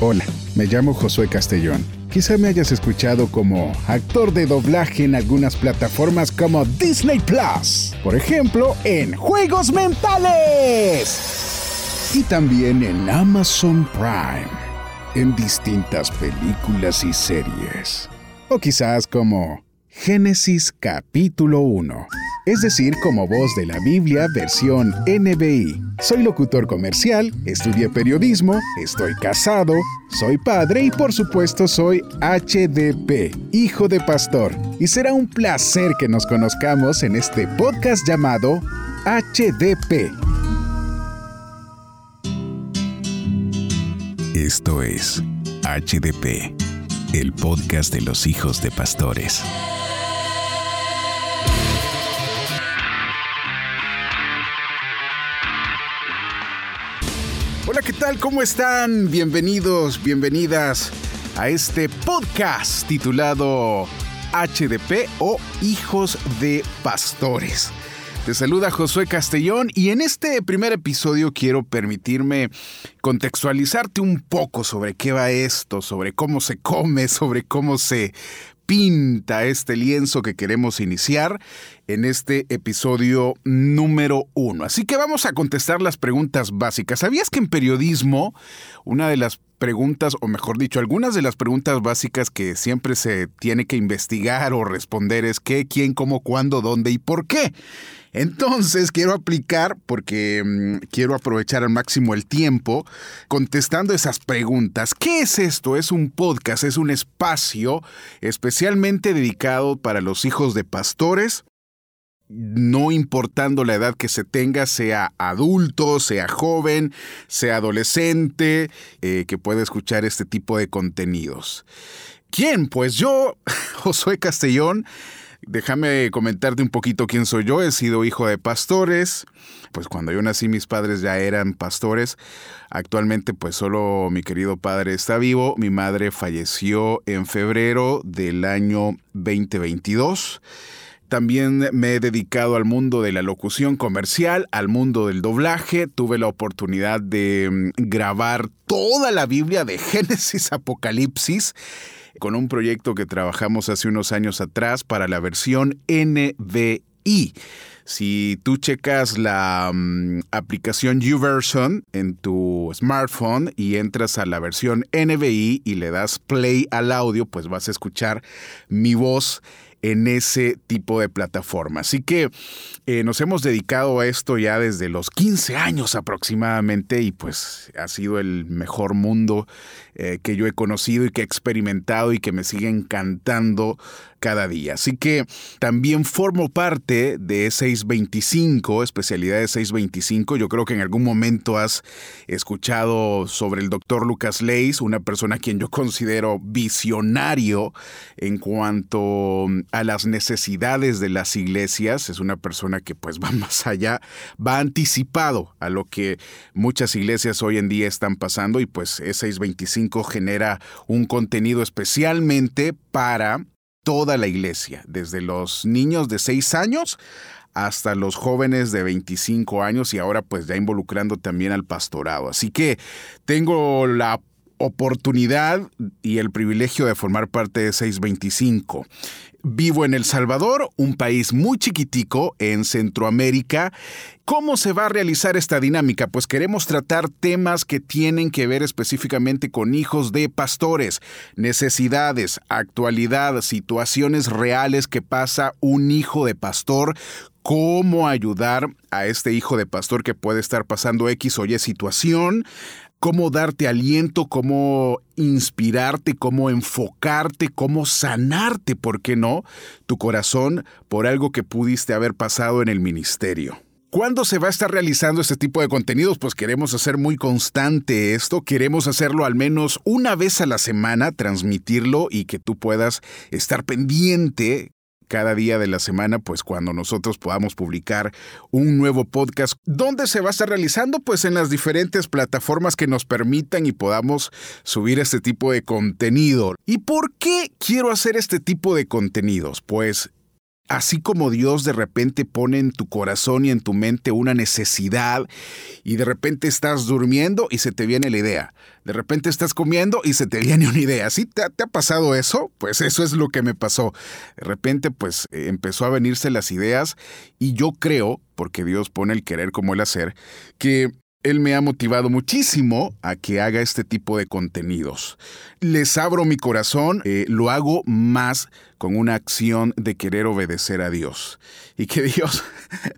Hola, me llamo Josué Castellón. Quizá me hayas escuchado como actor de doblaje en algunas plataformas como Disney Plus, por ejemplo, en Juegos Mentales. Y también en Amazon Prime, en distintas películas y series. O quizás como Génesis capítulo 1 es decir, como voz de la Biblia versión NBI. Soy locutor comercial, estudié periodismo, estoy casado, soy padre y por supuesto soy HDP, hijo de pastor. Y será un placer que nos conozcamos en este podcast llamado HDP. Esto es HDP, el podcast de los hijos de pastores. Hola, ¿qué tal? ¿Cómo están? Bienvenidos, bienvenidas a este podcast titulado HDP o Hijos de Pastores. Te saluda Josué Castellón y en este primer episodio quiero permitirme contextualizarte un poco sobre qué va esto, sobre cómo se come, sobre cómo se pinta este lienzo que queremos iniciar en este episodio número uno. Así que vamos a contestar las preguntas básicas. ¿Sabías que en periodismo una de las preguntas, o mejor dicho, algunas de las preguntas básicas que siempre se tiene que investigar o responder es qué, quién, cómo, cuándo, dónde y por qué? Entonces quiero aplicar, porque mm, quiero aprovechar al máximo el tiempo, contestando esas preguntas. ¿Qué es esto? Es un podcast, es un espacio especialmente dedicado para los hijos de pastores, no importando la edad que se tenga, sea adulto, sea joven, sea adolescente, eh, que pueda escuchar este tipo de contenidos. ¿Quién? Pues yo, Josué Castellón, Déjame comentarte un poquito quién soy yo. He sido hijo de pastores. Pues cuando yo nací mis padres ya eran pastores. Actualmente pues solo mi querido padre está vivo. Mi madre falleció en febrero del año 2022. También me he dedicado al mundo de la locución comercial, al mundo del doblaje. Tuve la oportunidad de mm, grabar toda la Biblia de Génesis Apocalipsis con un proyecto que trabajamos hace unos años atrás para la versión NVI. Si tú checas la mm, aplicación YouVersion en tu smartphone y entras a la versión NVI y le das play al audio, pues vas a escuchar mi voz en ese tipo de plataforma. Así que eh, nos hemos dedicado a esto ya desde los 15 años aproximadamente y pues ha sido el mejor mundo eh, que yo he conocido y que he experimentado y que me sigue encantando cada día. Así que también formo parte de 625, especialidad de 625. Yo creo que en algún momento has escuchado sobre el doctor Lucas Leis, una persona a quien yo considero visionario en cuanto a las necesidades de las iglesias. Es una persona que pues va más allá, va anticipado a lo que muchas iglesias hoy en día están pasando y pues E625 genera un contenido especialmente para toda la iglesia, desde los niños de 6 años hasta los jóvenes de 25 años y ahora pues ya involucrando también al pastorado. Así que tengo la oportunidad y el privilegio de formar parte de 625. Vivo en El Salvador, un país muy chiquitico en Centroamérica. ¿Cómo se va a realizar esta dinámica? Pues queremos tratar temas que tienen que ver específicamente con hijos de pastores, necesidades, actualidad, situaciones reales que pasa un hijo de pastor, cómo ayudar a este hijo de pastor que puede estar pasando X o Y situación, cómo darte aliento, cómo inspirarte, cómo enfocarte, cómo sanarte, ¿por qué no?, tu corazón por algo que pudiste haber pasado en el ministerio. ¿Cuándo se va a estar realizando este tipo de contenidos? Pues queremos hacer muy constante esto, queremos hacerlo al menos una vez a la semana, transmitirlo y que tú puedas estar pendiente cada día de la semana, pues cuando nosotros podamos publicar un nuevo podcast. ¿Dónde se va a estar realizando? Pues en las diferentes plataformas que nos permitan y podamos subir este tipo de contenido. ¿Y por qué quiero hacer este tipo de contenidos? Pues así como Dios de repente pone en tu corazón y en tu mente una necesidad y de repente estás durmiendo y se te viene la idea. De repente estás comiendo y se te viene una idea. ¿Sí te, ha pasado eso? Pues eso es lo que me pasó. De repente pues eh, empezó a venirse las ideas y yo creo, porque Dios pone el querer como el hacer, que él me ha motivado muchísimo a que haga este tipo de contenidos. Les abro mi corazón, eh, lo hago más con una acción de querer obedecer a Dios. Y que Dios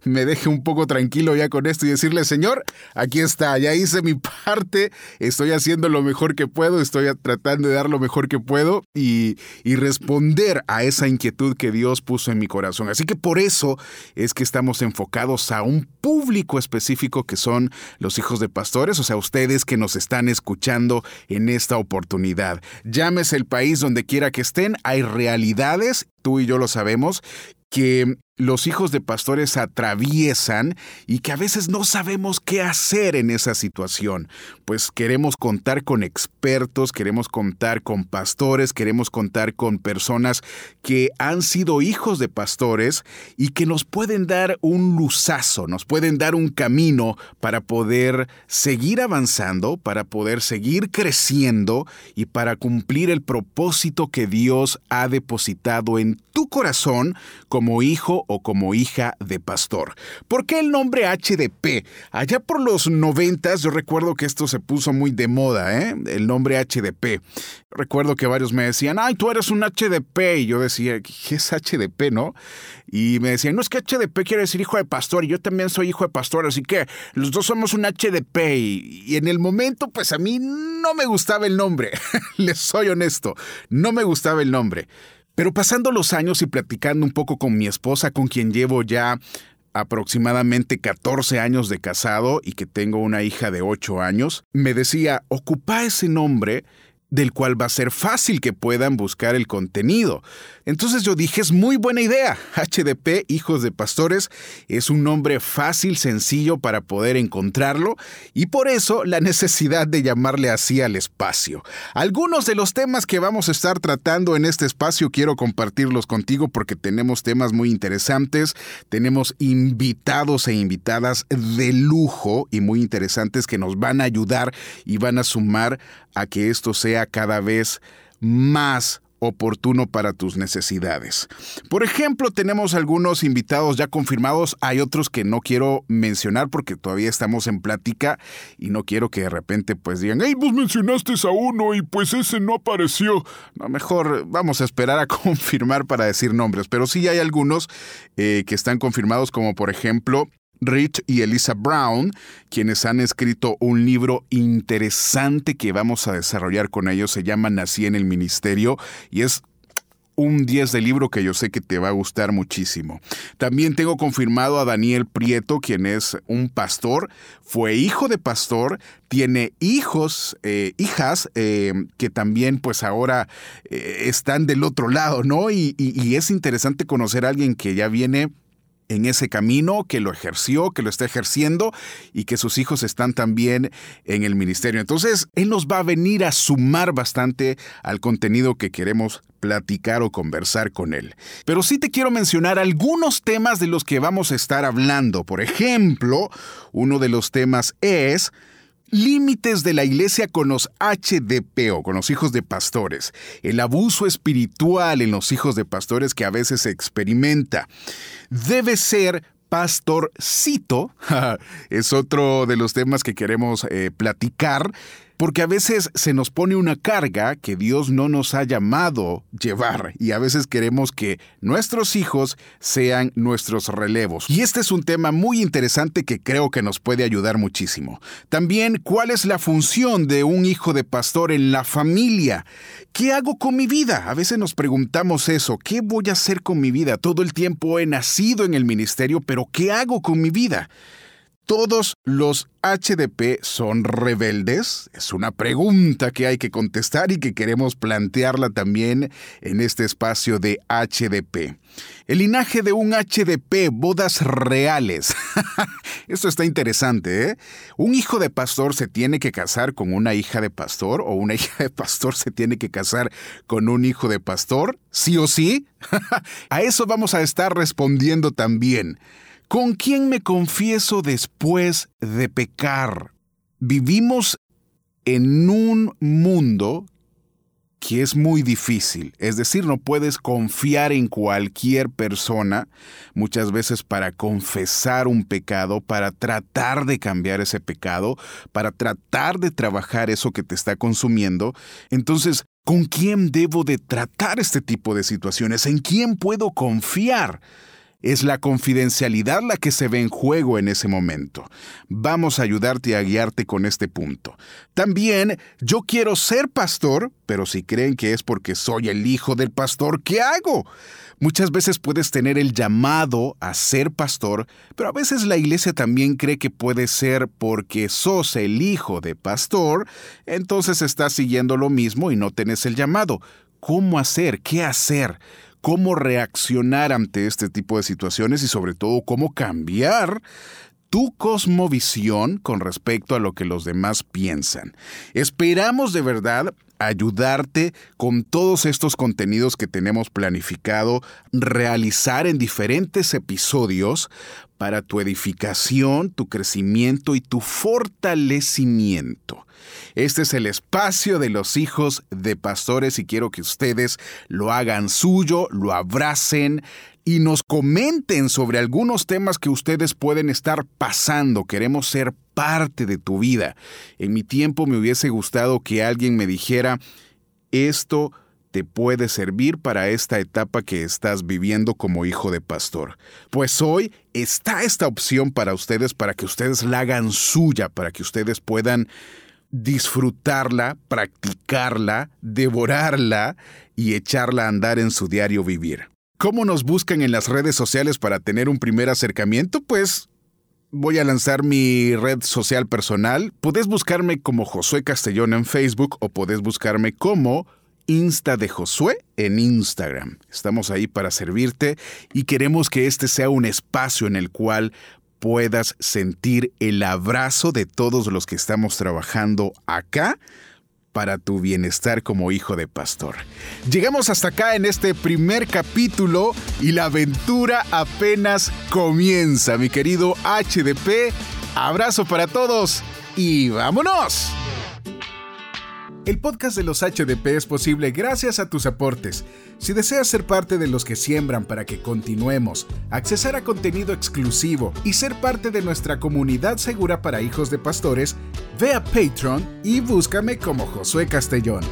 me deje un poco tranquilo ya con esto y decirle, Señor, aquí está, ya hice mi parte, estoy haciendo lo mejor que puedo, estoy tratando de dar lo mejor que puedo y, y responder a esa inquietud que Dios puso en mi corazón. Así que por eso es que estamos enfocados a un público específico que son los hijos de pastores, o sea, ustedes que nos están escuchando en esta oportunidad. Llámese el país donde quiera que estén, hay realidad tú y yo lo sabemos, que los hijos de pastores atraviesan y que a veces no sabemos qué hacer en esa situación. Pues queremos contar con expertos, queremos contar con pastores, queremos contar con personas que han sido hijos de pastores y que nos pueden dar un luzazo, nos pueden dar un camino para poder seguir avanzando, para poder seguir creciendo y para cumplir el propósito que Dios ha depositado en tu corazón como hijo o como hija de pastor. ¿Por qué el nombre HDP? Allá por los noventas yo recuerdo que esto se puso muy de moda, ¿eh? El nombre HDP. Recuerdo que varios me decían, ay, tú eres un HDP. Y yo decía, ¿qué es HDP, no? Y me decían, no es que HDP quiere decir hijo de pastor y yo también soy hijo de pastor, así que los dos somos un HDP. Y, y en el momento, pues a mí no me gustaba el nombre. Les soy honesto, no me gustaba el nombre. Pero pasando los años y platicando un poco con mi esposa, con quien llevo ya aproximadamente 14 años de casado y que tengo una hija de 8 años, me decía, ocupa ese nombre del cual va a ser fácil que puedan buscar el contenido. Entonces yo dije, es muy buena idea. HDP, Hijos de Pastores, es un nombre fácil, sencillo para poder encontrarlo y por eso la necesidad de llamarle así al espacio. Algunos de los temas que vamos a estar tratando en este espacio quiero compartirlos contigo porque tenemos temas muy interesantes, tenemos invitados e invitadas de lujo y muy interesantes que nos van a ayudar y van a sumar a que esto sea cada vez más oportuno para tus necesidades. Por ejemplo, tenemos algunos invitados ya confirmados, hay otros que no quiero mencionar porque todavía estamos en plática y no quiero que de repente pues digan, hey, vos mencionaste a uno y pues ese no apareció. No, mejor vamos a esperar a confirmar para decir nombres, pero sí hay algunos eh, que están confirmados como por ejemplo Rich y Elisa Brown, quienes han escrito un libro interesante que vamos a desarrollar con ellos. Se llama Nací en el Ministerio y es un 10 de libro que yo sé que te va a gustar muchísimo. También tengo confirmado a Daniel Prieto, quien es un pastor, fue hijo de pastor, tiene hijos, eh, hijas, eh, que también pues ahora eh, están del otro lado, ¿no? y es interesante conocer a alguien que ya viene en ese camino, que lo ejerció, que lo está ejerciendo y que sus hijos están también en el ministerio. Entonces, Él nos va a venir a sumar bastante al contenido que queremos platicar o conversar con Él. Pero sí te quiero mencionar algunos temas de los que vamos a estar hablando. Por ejemplo, uno de los temas es Límites de la iglesia con los HDP o con los hijos de pastores. El abuso espiritual en los hijos de pastores que a veces se experimenta. Debe ser pastorcito. es otro de los temas que queremos eh, platicar porque a veces se nos pone una carga que Dios no nos ha llamado llevar y a veces queremos que nuestros hijos sean nuestros relevos. Y este es un tema muy interesante que creo que nos puede ayudar muchísimo. También, ¿cuál es la función de un hijo de pastor en la familia? ¿Qué hago con mi vida? A veces nos preguntamos eso, ¿qué voy a hacer con mi vida? Todo el tiempo he nacido en el ministerio, pero ¿qué hago con mi vida? ¿Todos los HDP son rebeldes? Es una pregunta que hay que contestar y que queremos plantearla también en este espacio de HDP. El linaje de un HDP, bodas reales. Esto está interesante, ¿eh? ¿Un hijo de pastor se tiene que casar con una hija de pastor o una hija de pastor se tiene que casar con un hijo de pastor? ¿Sí o sí? a eso vamos a estar respondiendo también. ¿Con quién me confieso después de pecar? Vivimos en un mundo que es muy difícil. Es decir, no puedes confiar en cualquier persona muchas veces para confesar un pecado, para tratar de cambiar ese pecado, para tratar de trabajar eso que te está consumiendo. Entonces, ¿con quién debo de tratar este tipo de situaciones? ¿En quién puedo confiar? Es la confidencialidad la que se ve en juego en ese momento. Vamos a ayudarte a guiarte con este punto. También, yo quiero ser pastor, pero si creen que es porque soy el hijo del pastor, ¿qué hago? Muchas veces puedes tener el llamado a ser pastor, pero a veces la iglesia también cree que puede ser porque sos el hijo de pastor, entonces estás siguiendo lo mismo y no tenés el llamado. ¿Cómo hacer? ¿Qué hacer? Cómo reaccionar ante este tipo de situaciones y sobre todo cómo cambiar tu cosmovisión con respecto a lo que los demás piensan. Esperamos de verdad ayudarte con todos estos contenidos que tenemos planificado realizar en diferentes episodios para tu edificación, tu crecimiento y tu fortalecimiento. Este es el espacio de los hijos de pastores y quiero que ustedes lo hagan suyo, lo abracen y nos comenten sobre algunos temas que ustedes pueden estar pasando. Queremos ser parte de tu vida. En mi tiempo me hubiese gustado que alguien me dijera, esto te puede servir para esta etapa que estás viviendo como hijo de pastor. Pues hoy está esta opción para ustedes, para que ustedes la hagan suya, para que ustedes puedan disfrutarla, practicarla, devorarla y echarla a andar en su diario vivir. ¿Cómo nos buscan en las redes sociales para tener un primer acercamiento? Pues voy a lanzar mi red social personal. Puedes buscarme como Josué Castellón en Facebook o puedes buscarme como Insta de Josué en Instagram. Estamos ahí para servirte y queremos que este sea un espacio en el cual puedas sentir el abrazo de todos los que estamos trabajando acá para tu bienestar como hijo de pastor. Llegamos hasta acá en este primer capítulo y la aventura apenas comienza, mi querido HDP. Abrazo para todos y vámonos. El podcast de los HDP es posible gracias a tus aportes. Si deseas ser parte de los que siembran para que continuemos, accesar a contenido exclusivo y ser parte de nuestra comunidad segura para hijos de pastores, ve a Patreon y búscame como Josué Castellón.